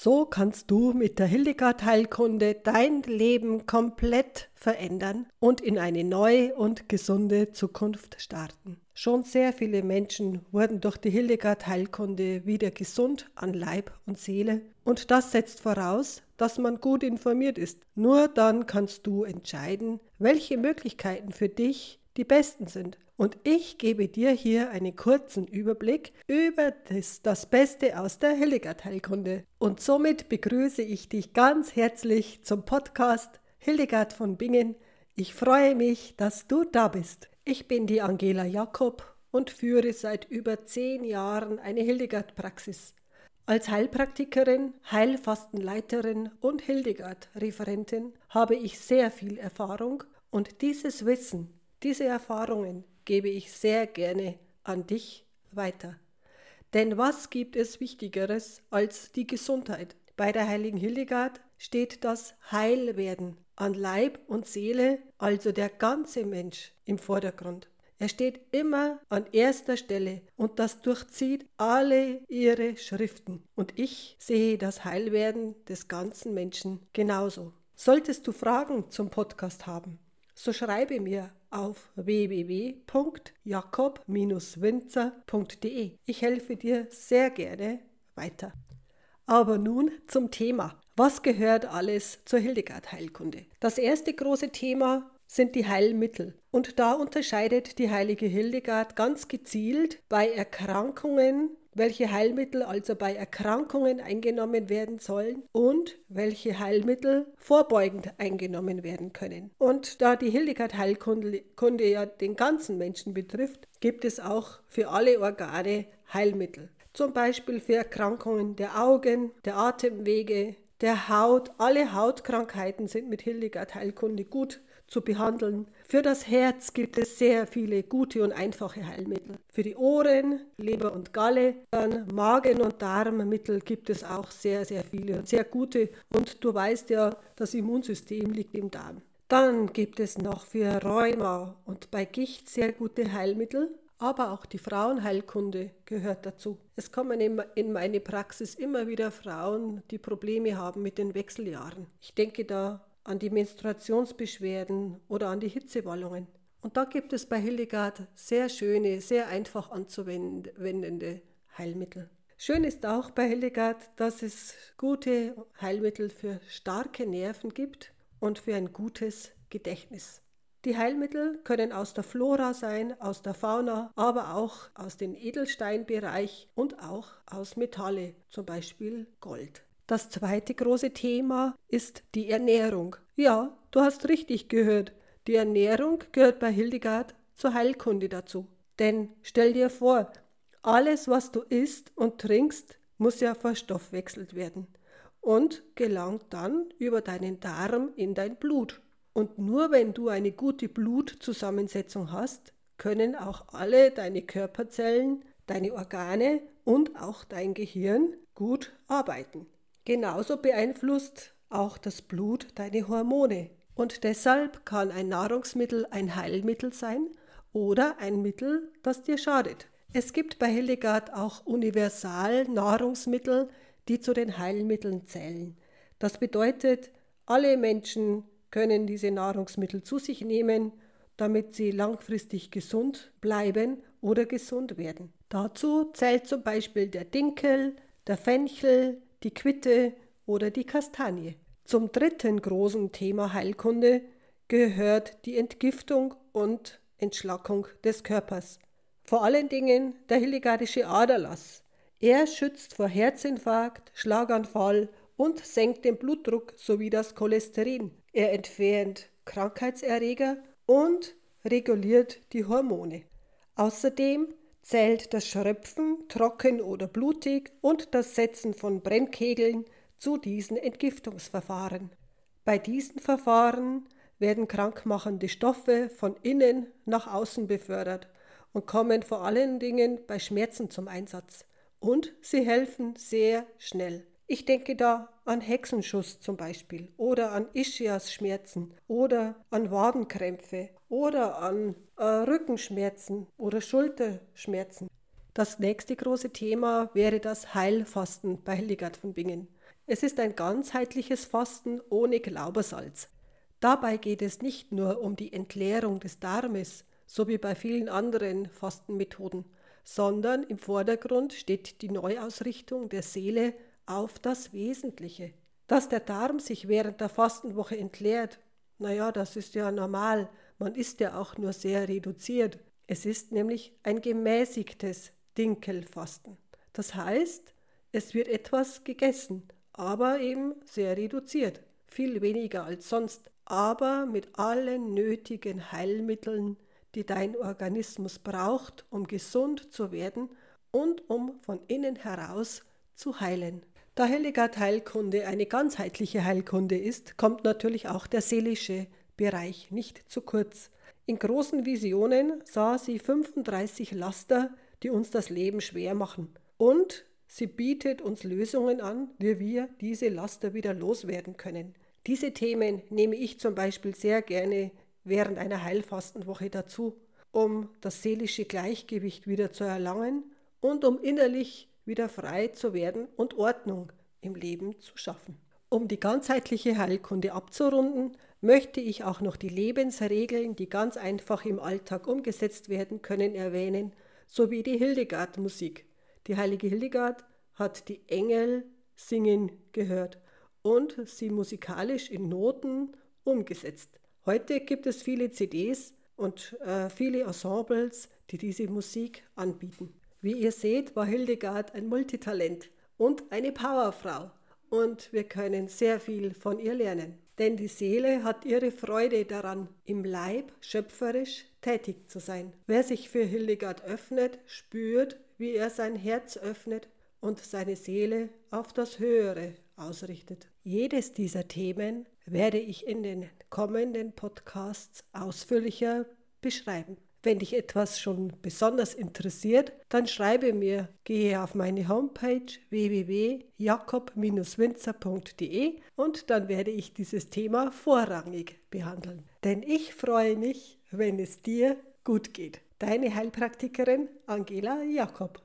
So kannst du mit der Hildegard Heilkunde dein Leben komplett verändern und in eine neue und gesunde Zukunft starten. Schon sehr viele Menschen wurden durch die Hildegard Heilkunde wieder gesund an Leib und Seele und das setzt voraus, dass man gut informiert ist. Nur dann kannst du entscheiden, welche Möglichkeiten für dich die besten sind. Und ich gebe dir hier einen kurzen Überblick über das, das Beste aus der Hildegard-Heilkunde. Und somit begrüße ich dich ganz herzlich zum Podcast Hildegard von Bingen. Ich freue mich, dass du da bist. Ich bin die Angela Jakob und führe seit über zehn Jahren eine Hildegard-Praxis. Als Heilpraktikerin, Heilfastenleiterin und Hildegard-Referentin habe ich sehr viel Erfahrung und dieses Wissen diese Erfahrungen gebe ich sehr gerne an dich weiter. Denn was gibt es Wichtigeres als die Gesundheit? Bei der heiligen Hildegard steht das Heilwerden an Leib und Seele, also der ganze Mensch im Vordergrund. Er steht immer an erster Stelle und das durchzieht alle ihre Schriften. Und ich sehe das Heilwerden des ganzen Menschen genauso. Solltest du Fragen zum Podcast haben, so schreibe mir auf www.jakob-winzer.de. Ich helfe dir sehr gerne weiter. Aber nun zum Thema. Was gehört alles zur Hildegard-Heilkunde? Das erste große Thema sind die Heilmittel. Und da unterscheidet die heilige Hildegard ganz gezielt bei Erkrankungen welche Heilmittel also bei Erkrankungen eingenommen werden sollen und welche Heilmittel vorbeugend eingenommen werden können. Und da die Hildegard Heilkunde ja den ganzen Menschen betrifft, gibt es auch für alle Organe Heilmittel. Zum Beispiel für Erkrankungen der Augen, der Atemwege, der Haut. Alle Hautkrankheiten sind mit Hildegard Heilkunde gut zu behandeln. Für das Herz gibt es sehr viele gute und einfache Heilmittel. Für die Ohren, Leber und Galle, dann Magen- und Darmmittel gibt es auch sehr, sehr viele und sehr gute. Und du weißt ja, das Immunsystem liegt im Darm. Dann gibt es noch für Rheuma und bei Gicht sehr gute Heilmittel. Aber auch die Frauenheilkunde gehört dazu. Es kommen in meine Praxis immer wieder Frauen, die Probleme haben mit den Wechseljahren. Ich denke da an die Menstruationsbeschwerden oder an die Hitzewallungen. Und da gibt es bei Hildegard sehr schöne, sehr einfach anzuwendende Heilmittel. Schön ist auch bei Hildegard, dass es gute Heilmittel für starke Nerven gibt und für ein gutes Gedächtnis. Die Heilmittel können aus der Flora sein, aus der Fauna, aber auch aus dem Edelsteinbereich und auch aus Metalle, zum Beispiel Gold. Das zweite große Thema ist die Ernährung. Ja, du hast richtig gehört. Die Ernährung gehört bei Hildegard zur Heilkunde dazu. Denn stell dir vor, alles, was du isst und trinkst, muss ja verstoffwechselt werden und gelangt dann über deinen Darm in dein Blut. Und nur wenn du eine gute Blutzusammensetzung hast, können auch alle deine Körperzellen, deine Organe und auch dein Gehirn gut arbeiten. Genauso beeinflusst auch das Blut deine Hormone. Und deshalb kann ein Nahrungsmittel ein Heilmittel sein oder ein Mittel, das dir schadet. Es gibt bei Hildegard auch Universal-Nahrungsmittel, die zu den Heilmitteln zählen. Das bedeutet, alle Menschen können diese Nahrungsmittel zu sich nehmen, damit sie langfristig gesund bleiben oder gesund werden. Dazu zählt zum Beispiel der Dinkel, der Fenchel, die Quitte oder die Kastanie. Zum dritten großen Thema Heilkunde gehört die Entgiftung und Entschlackung des Körpers. Vor allen Dingen der Hilligardische Aderlass. Er schützt vor Herzinfarkt, Schlaganfall und senkt den Blutdruck sowie das Cholesterin. Er entfernt Krankheitserreger und reguliert die Hormone. Außerdem zählt das Schröpfen, trocken oder blutig und das Setzen von Brennkegeln zu diesen Entgiftungsverfahren. Bei diesen Verfahren werden krankmachende Stoffe von innen nach außen befördert und kommen vor allen Dingen bei Schmerzen zum Einsatz. Und sie helfen sehr schnell. Ich denke da an Hexenschuss zum Beispiel oder an Ischias-Schmerzen oder an Wadenkrämpfe oder an äh, Rückenschmerzen oder Schulterschmerzen. Das nächste große Thema wäre das Heilfasten bei Hildegard von Bingen. Es ist ein ganzheitliches Fasten ohne Glaubersalz. Dabei geht es nicht nur um die Entleerung des Darmes, so wie bei vielen anderen Fastenmethoden, sondern im Vordergrund steht die Neuausrichtung der Seele auf das Wesentliche. Dass der Darm sich während der Fastenwoche entleert, naja, das ist ja normal, man isst ja auch nur sehr reduziert. Es ist nämlich ein gemäßigtes Dinkelfasten. Das heißt, es wird etwas gegessen, aber eben sehr reduziert, viel weniger als sonst, aber mit allen nötigen Heilmitteln, die dein Organismus braucht, um gesund zu werden und um von innen heraus zu heilen. Da Hildegard Heilkunde eine ganzheitliche Heilkunde ist, kommt natürlich auch der seelische Bereich nicht zu kurz. In großen Visionen sah sie 35 Laster, die uns das Leben schwer machen. Und sie bietet uns Lösungen an, wie wir diese Laster wieder loswerden können. Diese Themen nehme ich zum Beispiel sehr gerne während einer Heilfastenwoche dazu, um das seelische Gleichgewicht wieder zu erlangen und um innerlich wieder frei zu werden und Ordnung im Leben zu schaffen. Um die ganzheitliche Heilkunde abzurunden, möchte ich auch noch die Lebensregeln, die ganz einfach im Alltag umgesetzt werden können, erwähnen, sowie die Hildegard-Musik. Die heilige Hildegard hat die Engel singen gehört und sie musikalisch in Noten umgesetzt. Heute gibt es viele CDs und äh, viele Ensembles, die diese Musik anbieten. Wie ihr seht, war Hildegard ein Multitalent und eine Powerfrau und wir können sehr viel von ihr lernen. Denn die Seele hat ihre Freude daran, im Leib schöpferisch tätig zu sein. Wer sich für Hildegard öffnet, spürt, wie er sein Herz öffnet und seine Seele auf das Höhere ausrichtet. Jedes dieser Themen werde ich in den kommenden Podcasts ausführlicher beschreiben. Wenn dich etwas schon besonders interessiert, dann schreibe mir, gehe auf meine Homepage www.jakob-winzer.de und dann werde ich dieses Thema vorrangig behandeln. Denn ich freue mich, wenn es dir gut geht. Deine Heilpraktikerin Angela Jakob.